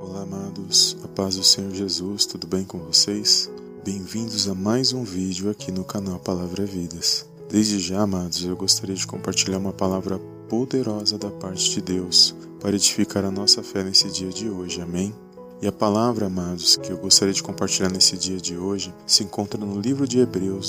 Olá, amados, a paz do Senhor Jesus, tudo bem com vocês? Bem-vindos a mais um vídeo aqui no canal Palavra Vidas. Desde já, amados, eu gostaria de compartilhar uma palavra poderosa da parte de Deus para edificar a nossa fé nesse dia de hoje, amém? E a palavra, amados, que eu gostaria de compartilhar nesse dia de hoje se encontra no livro de Hebreus.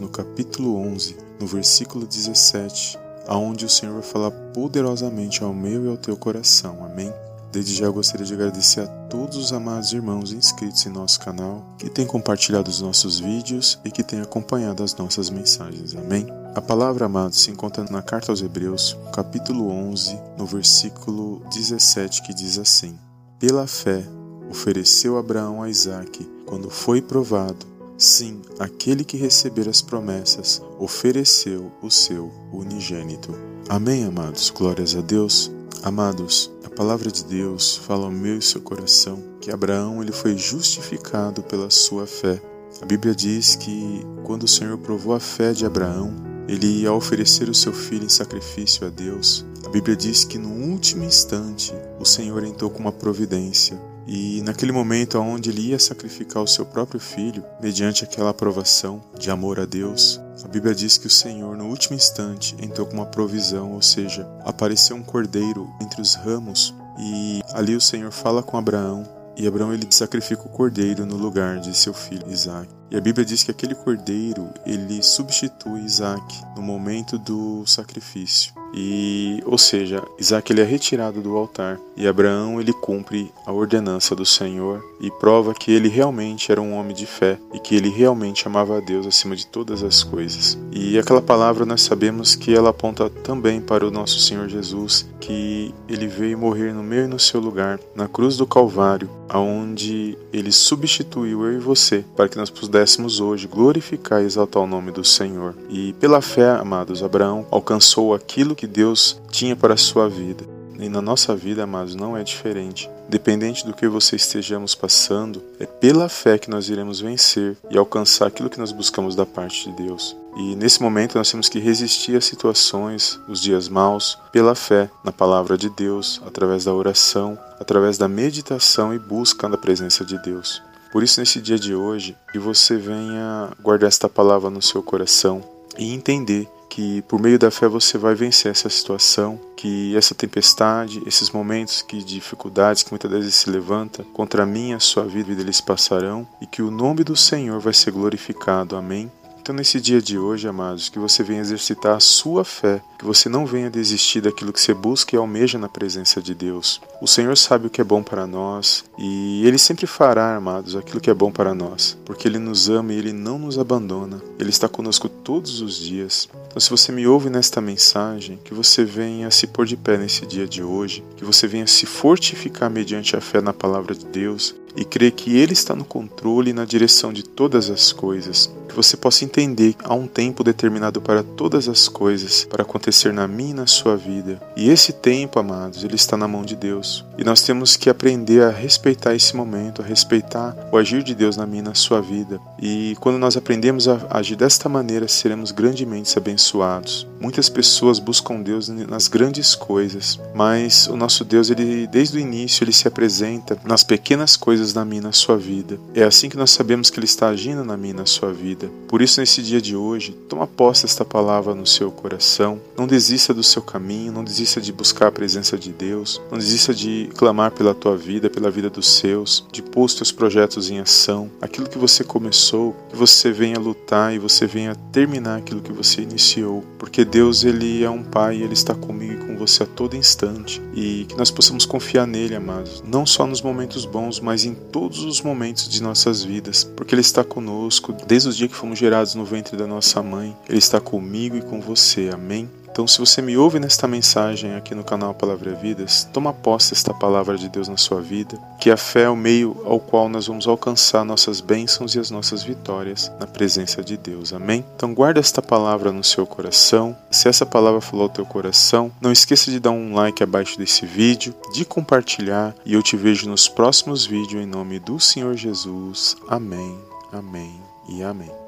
No capítulo 11, no versículo 17, aonde o Senhor vai falar poderosamente ao meu e ao teu coração. Amém? Desde já gostaria de agradecer a todos os amados irmãos inscritos em nosso canal, que têm compartilhado os nossos vídeos e que têm acompanhado as nossas mensagens. Amém? A palavra, amados, se encontra na carta aos Hebreus, capítulo 11, no versículo 17, que diz assim: Pela fé, ofereceu Abraão a Isaque quando foi provado Sim, aquele que receber as promessas ofereceu o seu unigênito. Amém, amados. Glórias a Deus. Amados, a palavra de Deus fala ao meu e seu coração que Abraão ele foi justificado pela sua fé. A Bíblia diz que quando o Senhor provou a fé de Abraão, ele ia oferecer o seu filho em sacrifício a Deus. A Bíblia diz que no último instante o Senhor entrou com uma providência e naquele momento onde ele ia sacrificar o seu próprio filho, mediante aquela aprovação de amor a Deus, a Bíblia diz que o Senhor, no último instante, entrou com uma provisão, ou seja, apareceu um cordeiro entre os ramos, e ali o Senhor fala com Abraão, e Abraão ele sacrifica o cordeiro no lugar de seu filho Isaac. E a Bíblia diz que aquele cordeiro ele substitui Isaac no momento do sacrifício. E, ou seja, Isaac ele é retirado do altar e Abraão ele cumpre a ordenança do Senhor e prova que ele realmente era um homem de fé e que ele realmente amava a Deus acima de todas as coisas. E aquela palavra nós sabemos que ela aponta também para o nosso Senhor Jesus, que ele veio morrer no meu e no seu lugar, na cruz do Calvário, aonde ele substituiu eu e você para que nós pudéssemos hoje glorificar e exaltar o nome do Senhor. E pela fé, amados, Abraão alcançou aquilo que Deus tinha para a sua vida. E na nossa vida, amados, não é diferente. Dependente do que você estejamos passando, é pela fé que nós iremos vencer e alcançar aquilo que nós buscamos da parte de Deus. E nesse momento nós temos que resistir às situações, os dias maus, pela fé na palavra de Deus, através da oração, através da meditação e busca da presença de Deus. Por isso, nesse dia de hoje, que você venha guardar esta palavra no seu coração e entender que por meio da fé você vai vencer essa situação, que essa tempestade, esses momentos que dificuldades que muitas vezes se levanta contra mim, a sua vida, eles passarão e que o nome do Senhor vai ser glorificado. Amém. Então, nesse dia de hoje, amados, que você venha exercitar a sua fé, que você não venha desistir daquilo que você busca e almeja na presença de Deus. O Senhor sabe o que é bom para nós e Ele sempre fará, amados, aquilo que é bom para nós, porque Ele nos ama e Ele não nos abandona. Ele está conosco todos os dias. Então, se você me ouve nesta mensagem, que você venha se pôr de pé nesse dia de hoje, que você venha se fortificar mediante a fé na palavra de Deus e crer que Ele está no controle e na direção de todas as coisas. Você possa entender que há um tempo determinado para todas as coisas para acontecer na minha e na sua vida. E esse tempo, amados, ele está na mão de Deus. E nós temos que aprender a respeitar esse momento, a respeitar o agir de Deus na minha e na sua vida. E quando nós aprendemos a agir desta maneira, seremos grandemente abençoados. Muitas pessoas buscam Deus nas grandes coisas, mas o nosso Deus, ele desde o início, ele se apresenta nas pequenas coisas na minha e na sua vida. É assim que nós sabemos que ele está agindo na minha e na sua vida. Por isso, nesse dia de hoje, toma posse desta palavra no seu coração. Não desista do seu caminho, não desista de buscar a presença de Deus, não desista de clamar pela tua vida, pela vida dos seus, de pôr os teus projetos em ação. Aquilo que você começou, que você venha lutar e você venha terminar aquilo que você iniciou, porque Deus ele é um pai, ele está comigo e com você a todo instante e que nós possamos confiar nele, amados, não só nos momentos bons, mas em todos os momentos de nossas vidas, porque ele está conosco desde o dia que fomos gerados no ventre da nossa mãe. Ele está comigo e com você. Amém. Então, se você me ouve nesta mensagem aqui no canal Palavra Vidas, toma posse desta palavra de Deus na sua vida, que a fé é o meio ao qual nós vamos alcançar nossas bênçãos e as nossas vitórias na presença de Deus. Amém? Então, guarda esta palavra no seu coração. Se essa palavra falou ao teu coração, não esqueça de dar um like abaixo desse vídeo, de compartilhar e eu te vejo nos próximos vídeos em nome do Senhor Jesus. Amém, amém e amém.